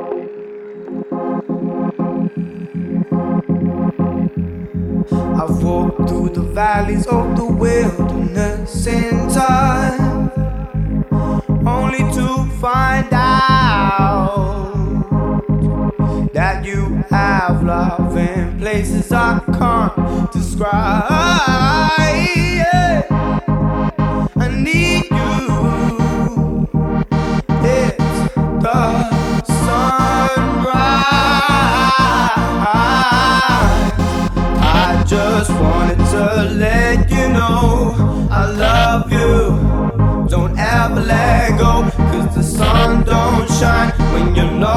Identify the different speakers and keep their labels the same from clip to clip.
Speaker 1: I've walked through the valleys of the wilderness in time, only to find out that you have love in places I can't describe. I need you. to let you know I love you. Don't ever let go, cause the sun don't shine when you're not.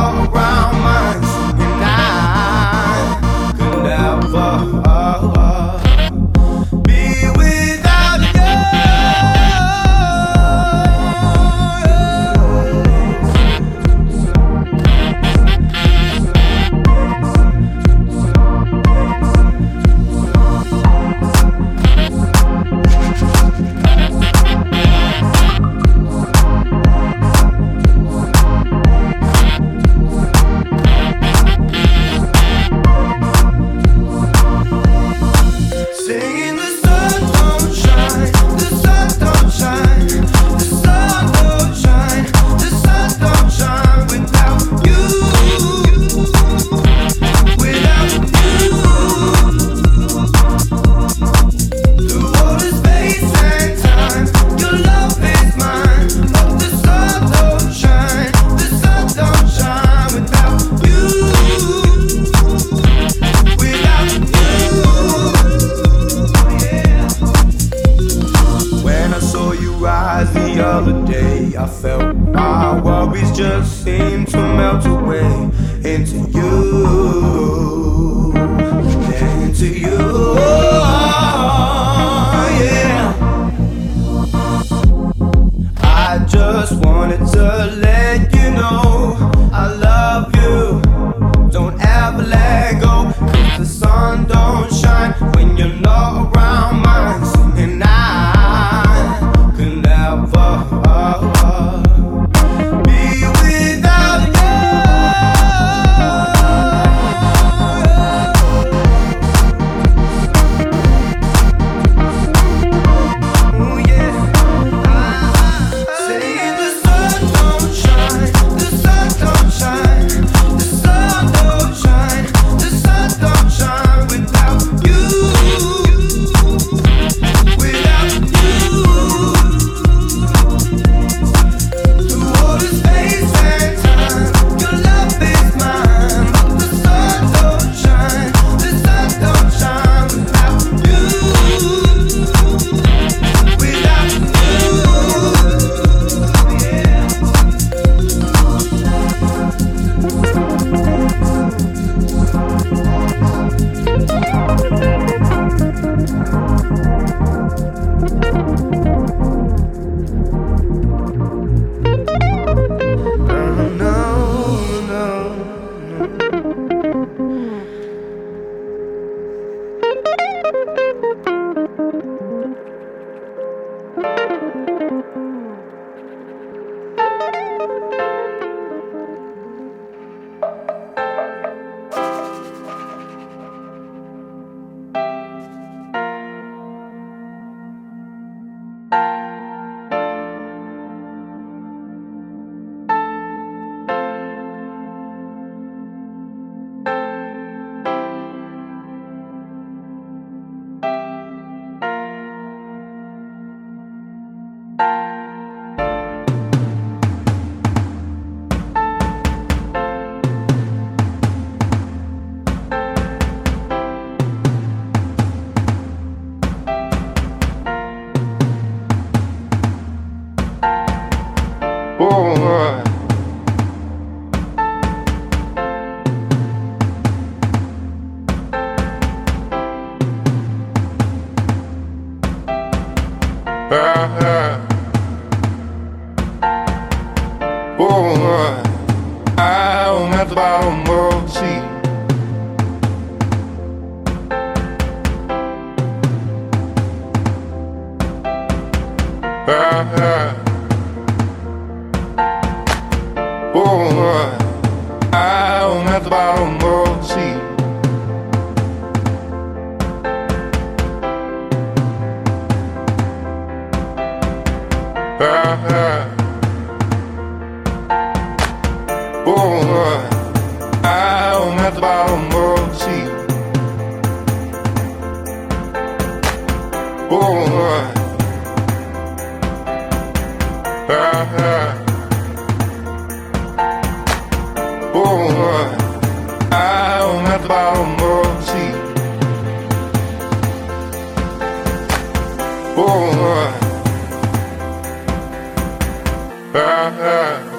Speaker 2: Ah,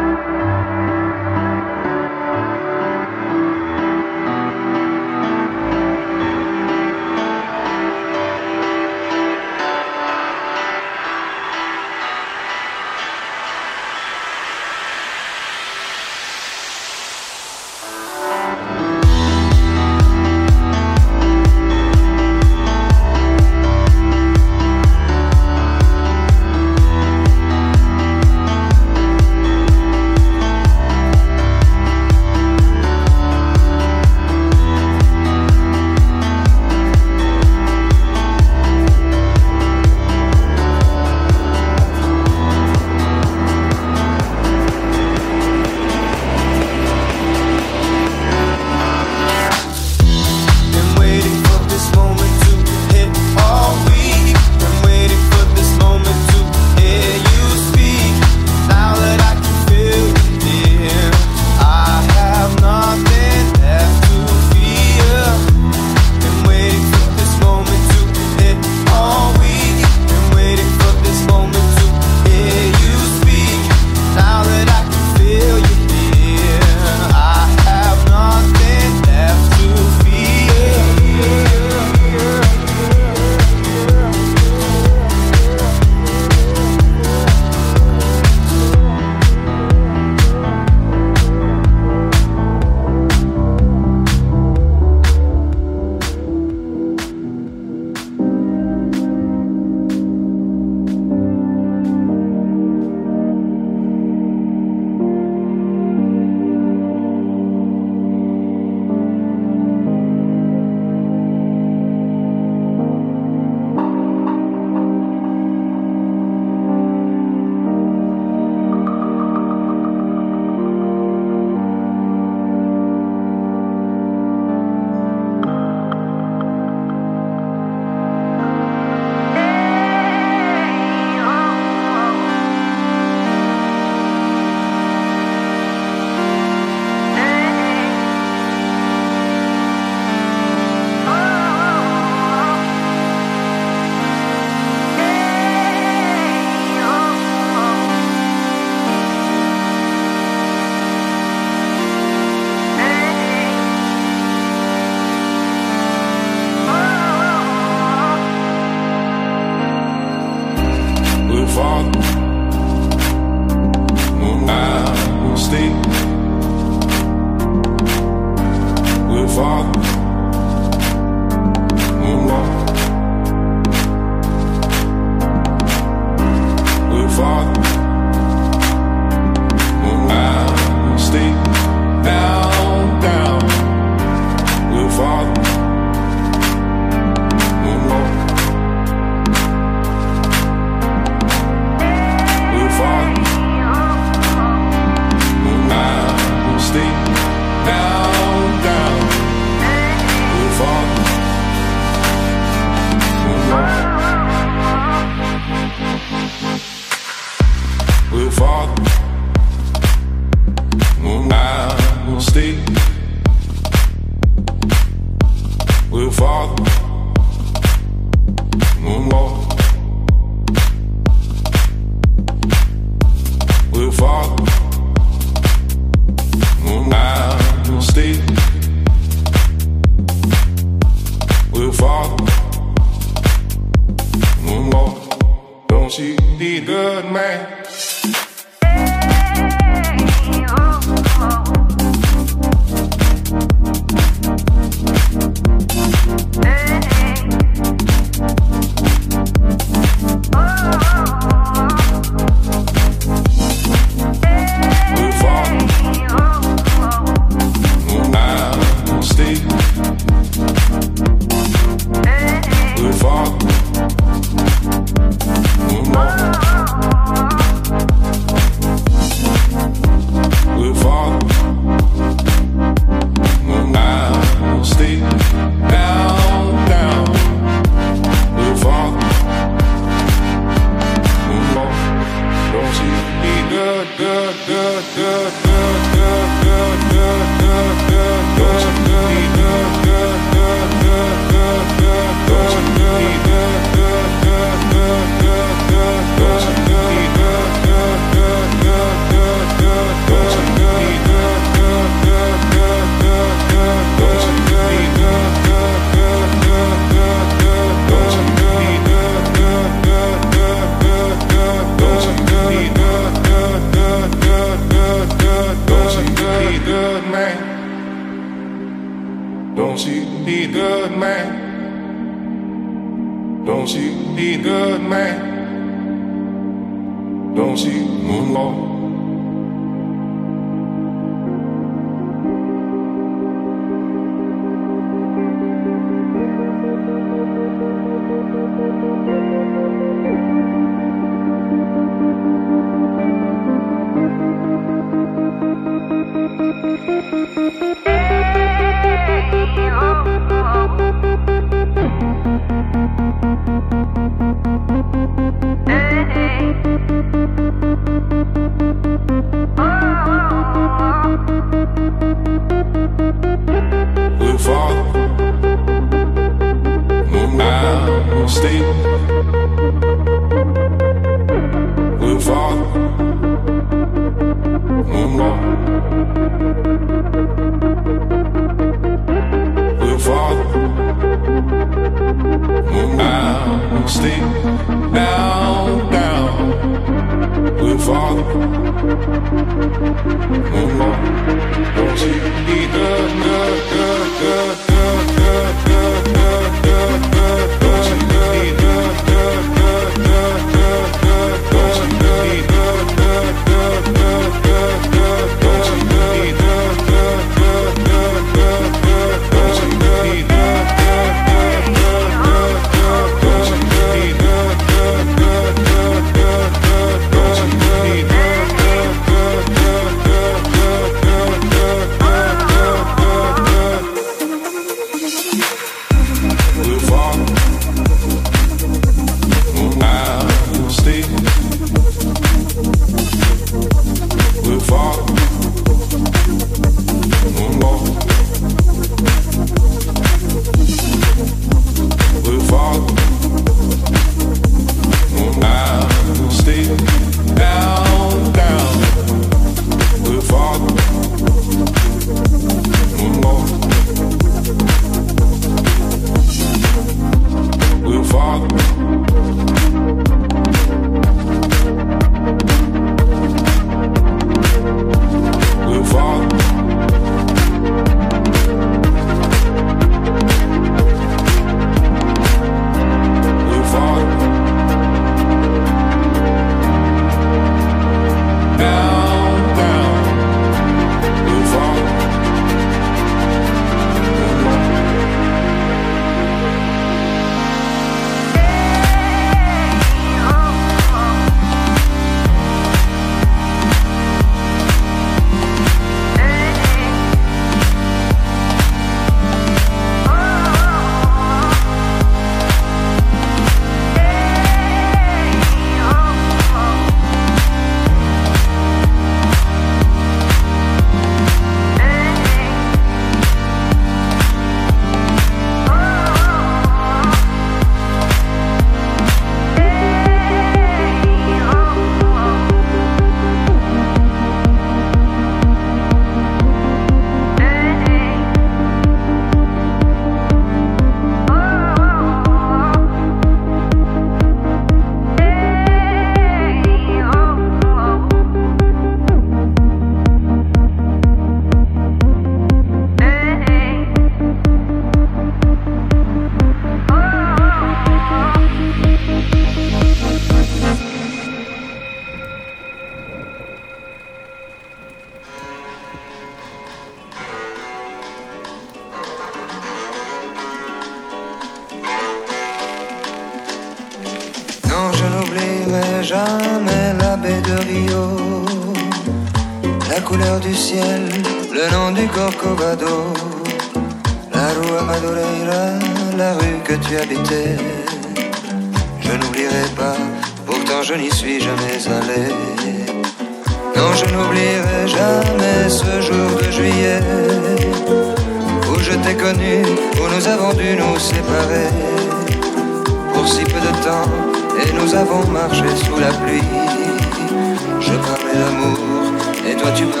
Speaker 3: et toi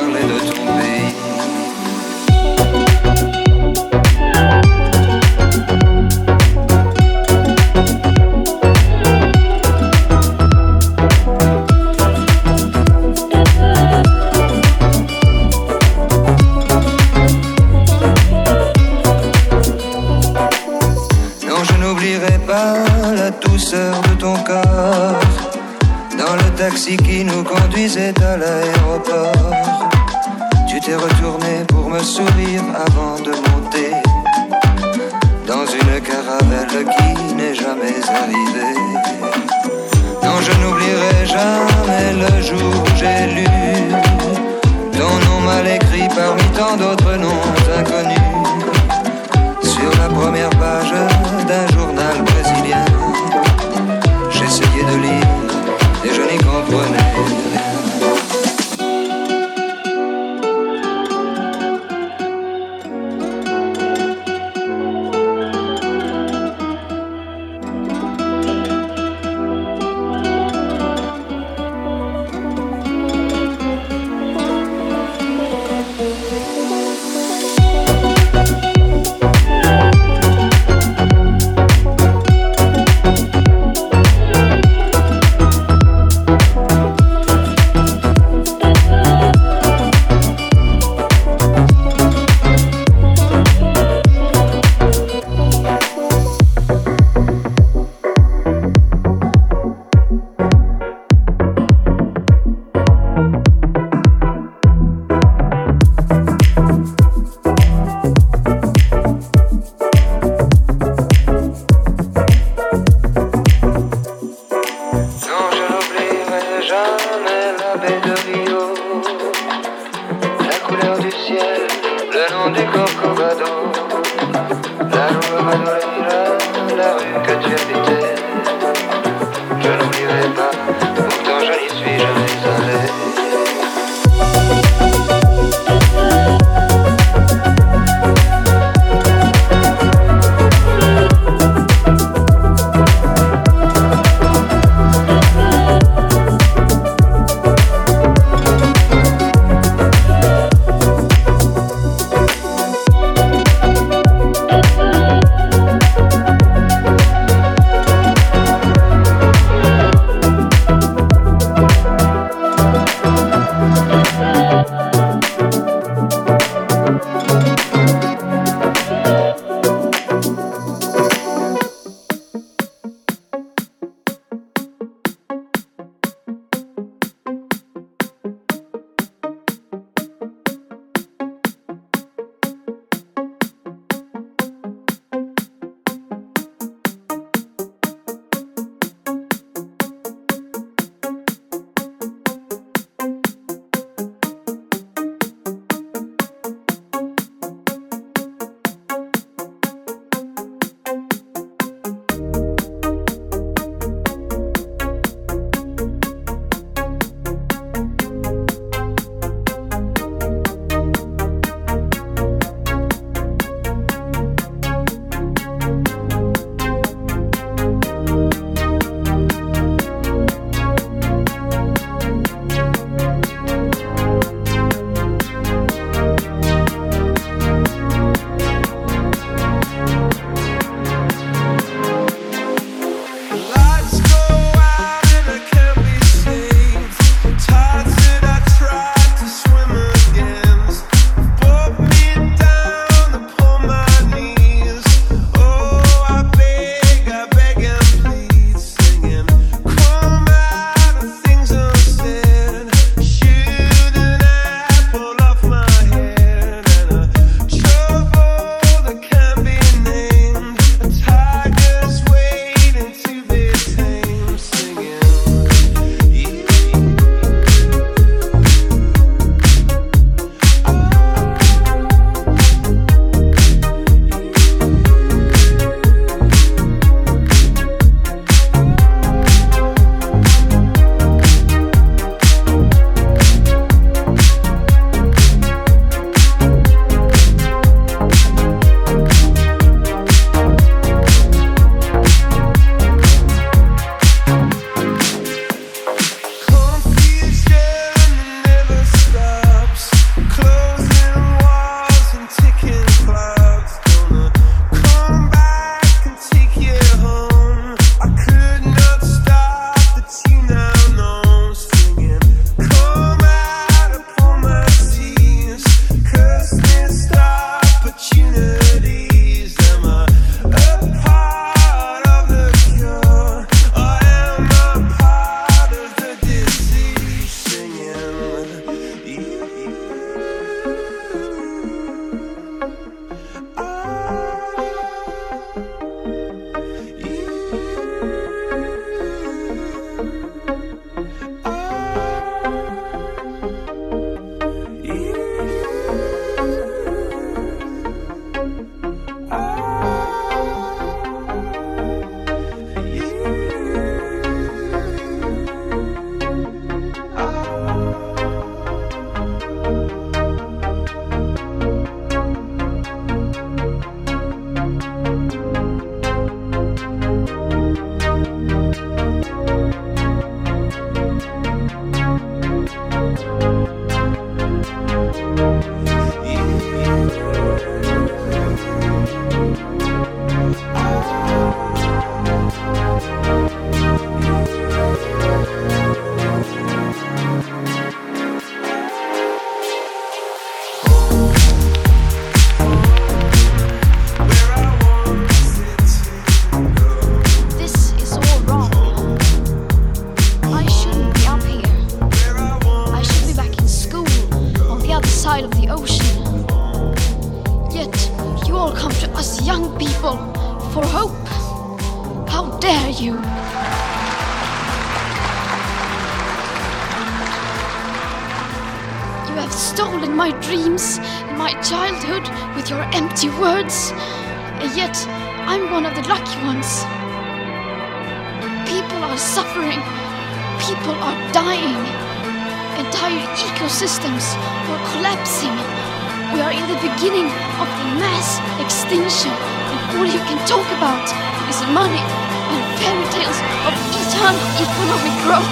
Speaker 4: beginning of the mass extinction, and all you can talk about is money and fairy tales of eternal economic growth.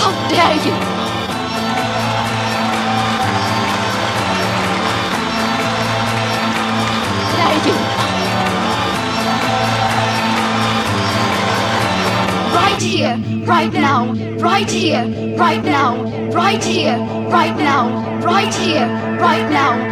Speaker 4: How dare you! Dare you! Right here, right now, right here, right now, right here, right now, right here, right now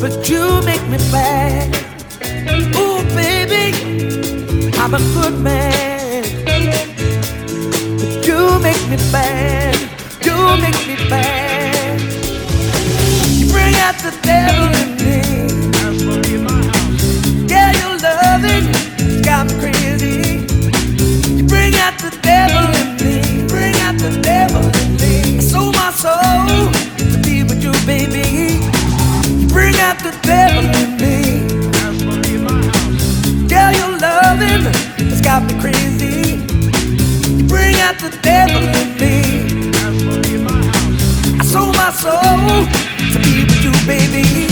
Speaker 5: but you
Speaker 6: make me bad, Oh, baby, I'm a good man, but you make me bad. You make me bad. You bring out the devil in me. Yeah, your loving got me crazy. You bring out the devil in me. Bring out the devil in me. So my soul baby. Bring out the devil in me. Girl, your loving has got me crazy. Bring out the devil in me. I sold my soul to be with you, baby.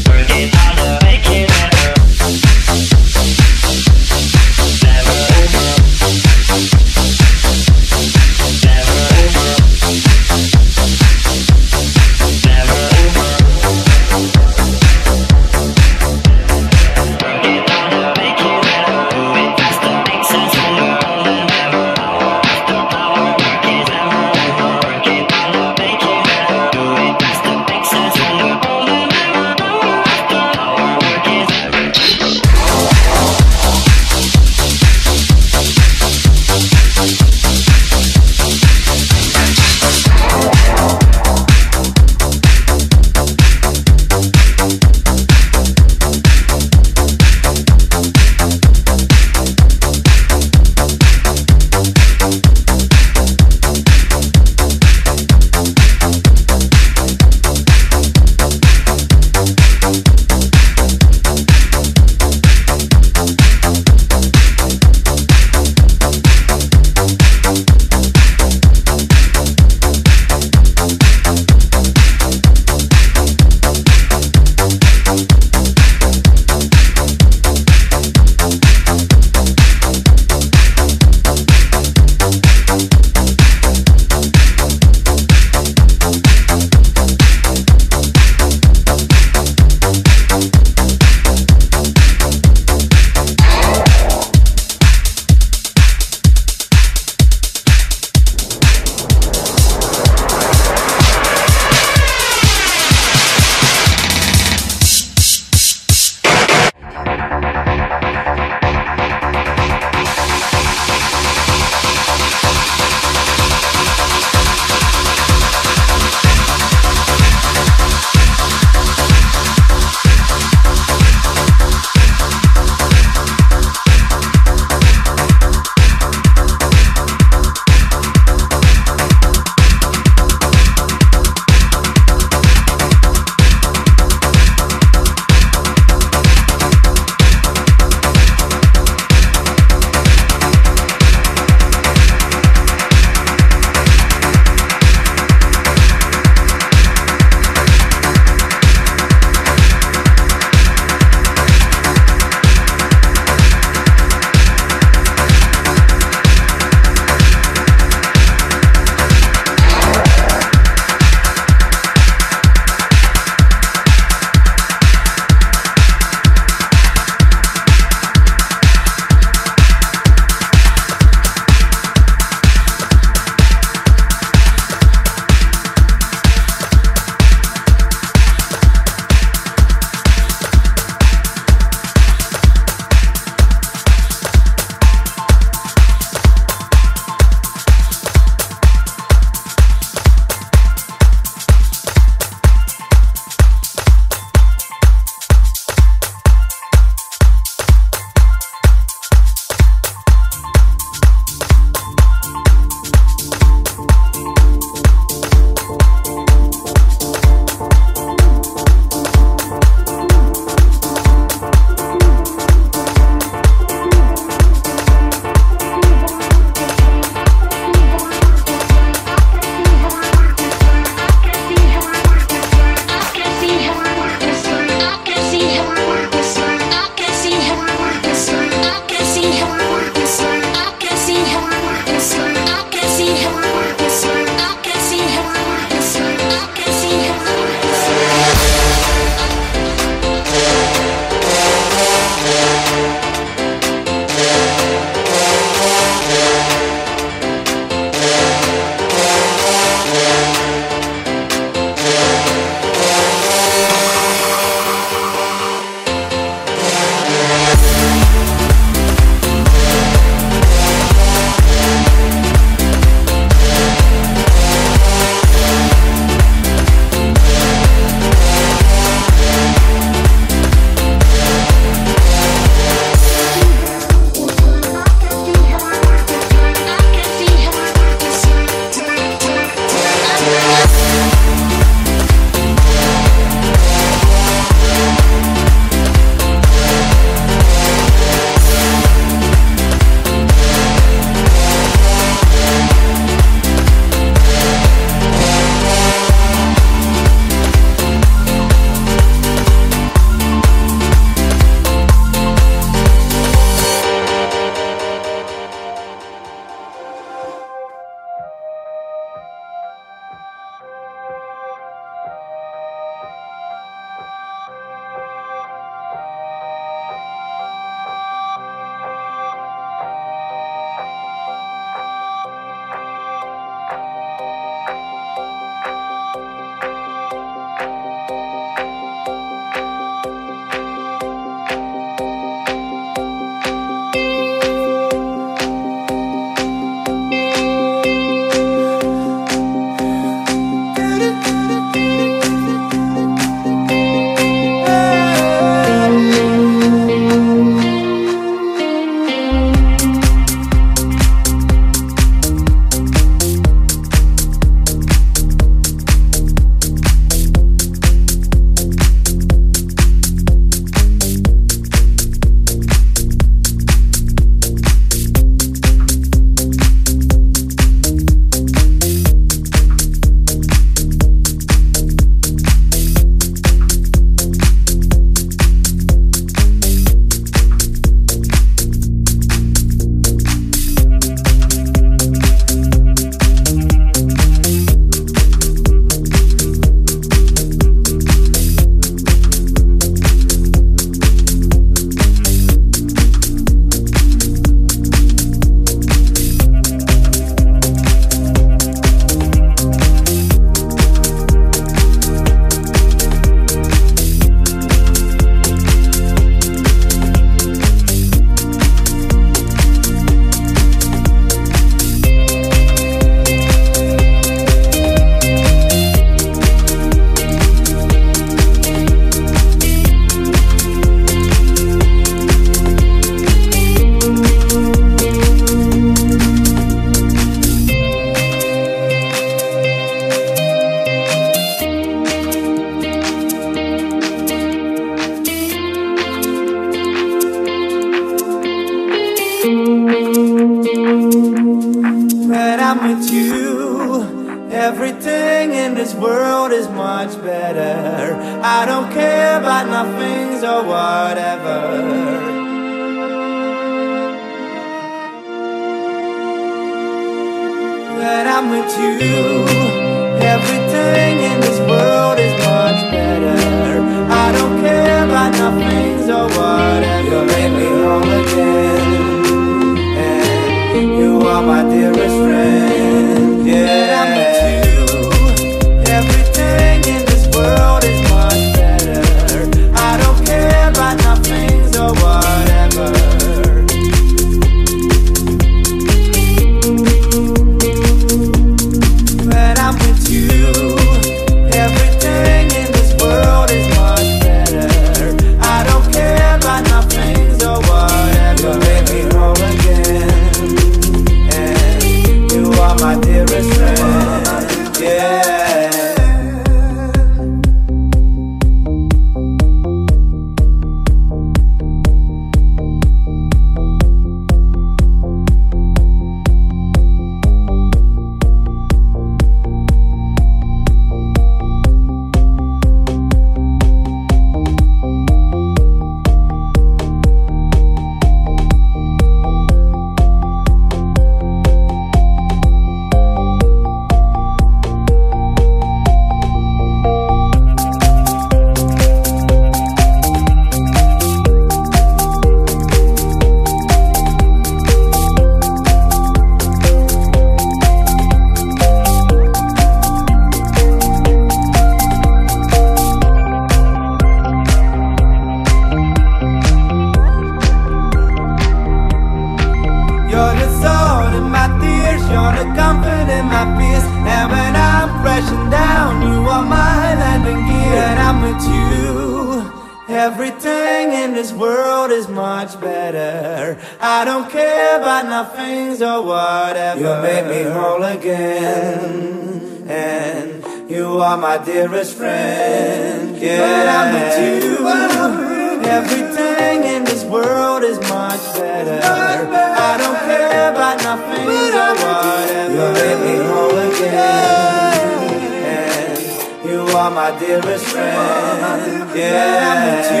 Speaker 7: my
Speaker 1: dearest friend. Yeah,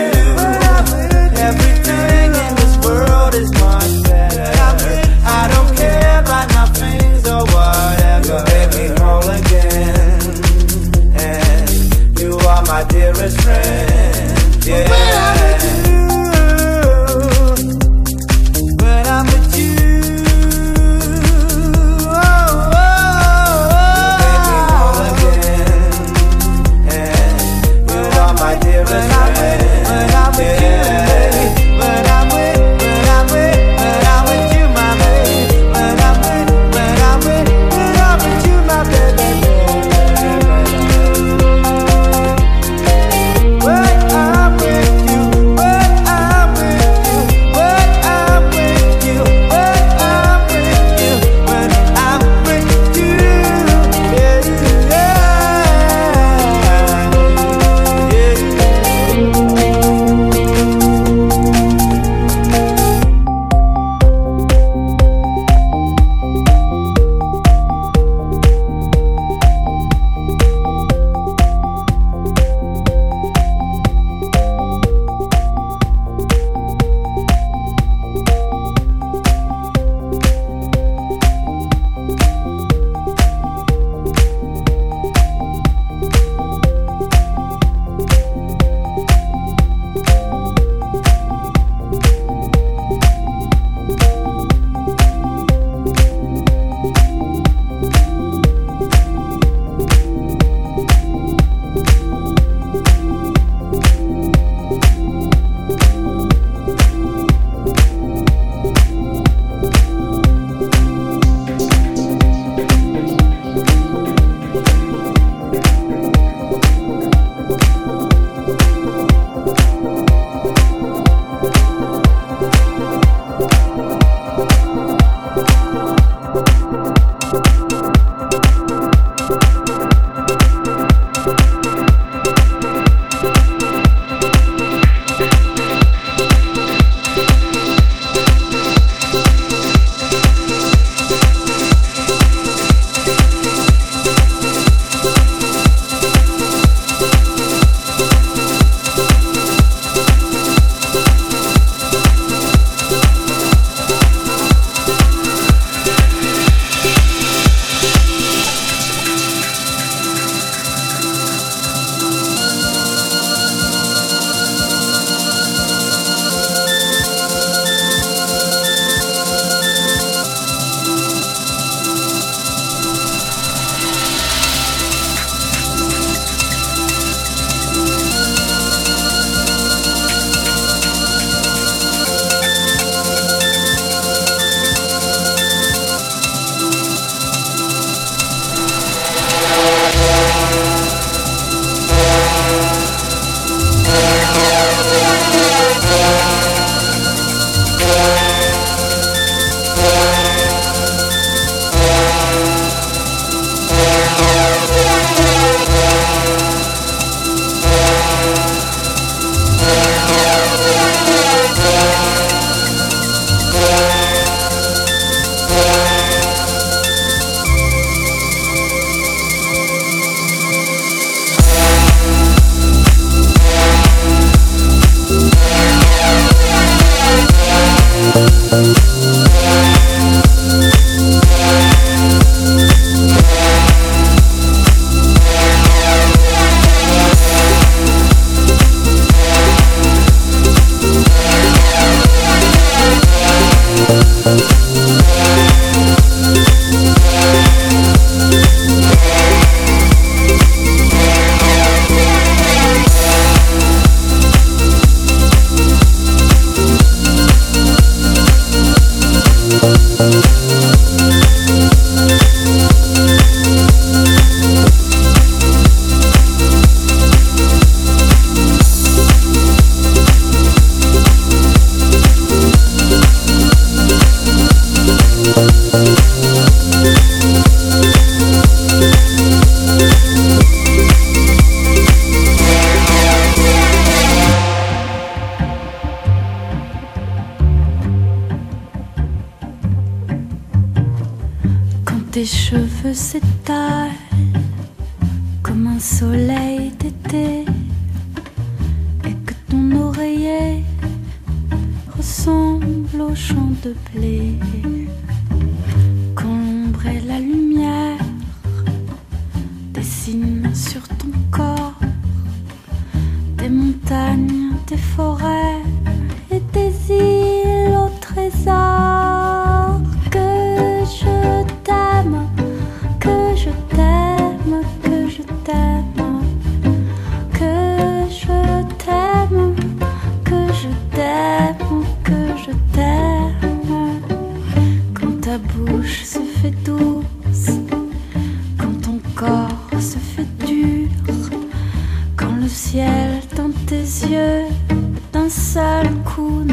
Speaker 1: everything in this world is much better. I don't care about or whatever. Again, you are my dearest friend. Yeah. when I'm when I.
Speaker 8: tes yeux d'un seul coup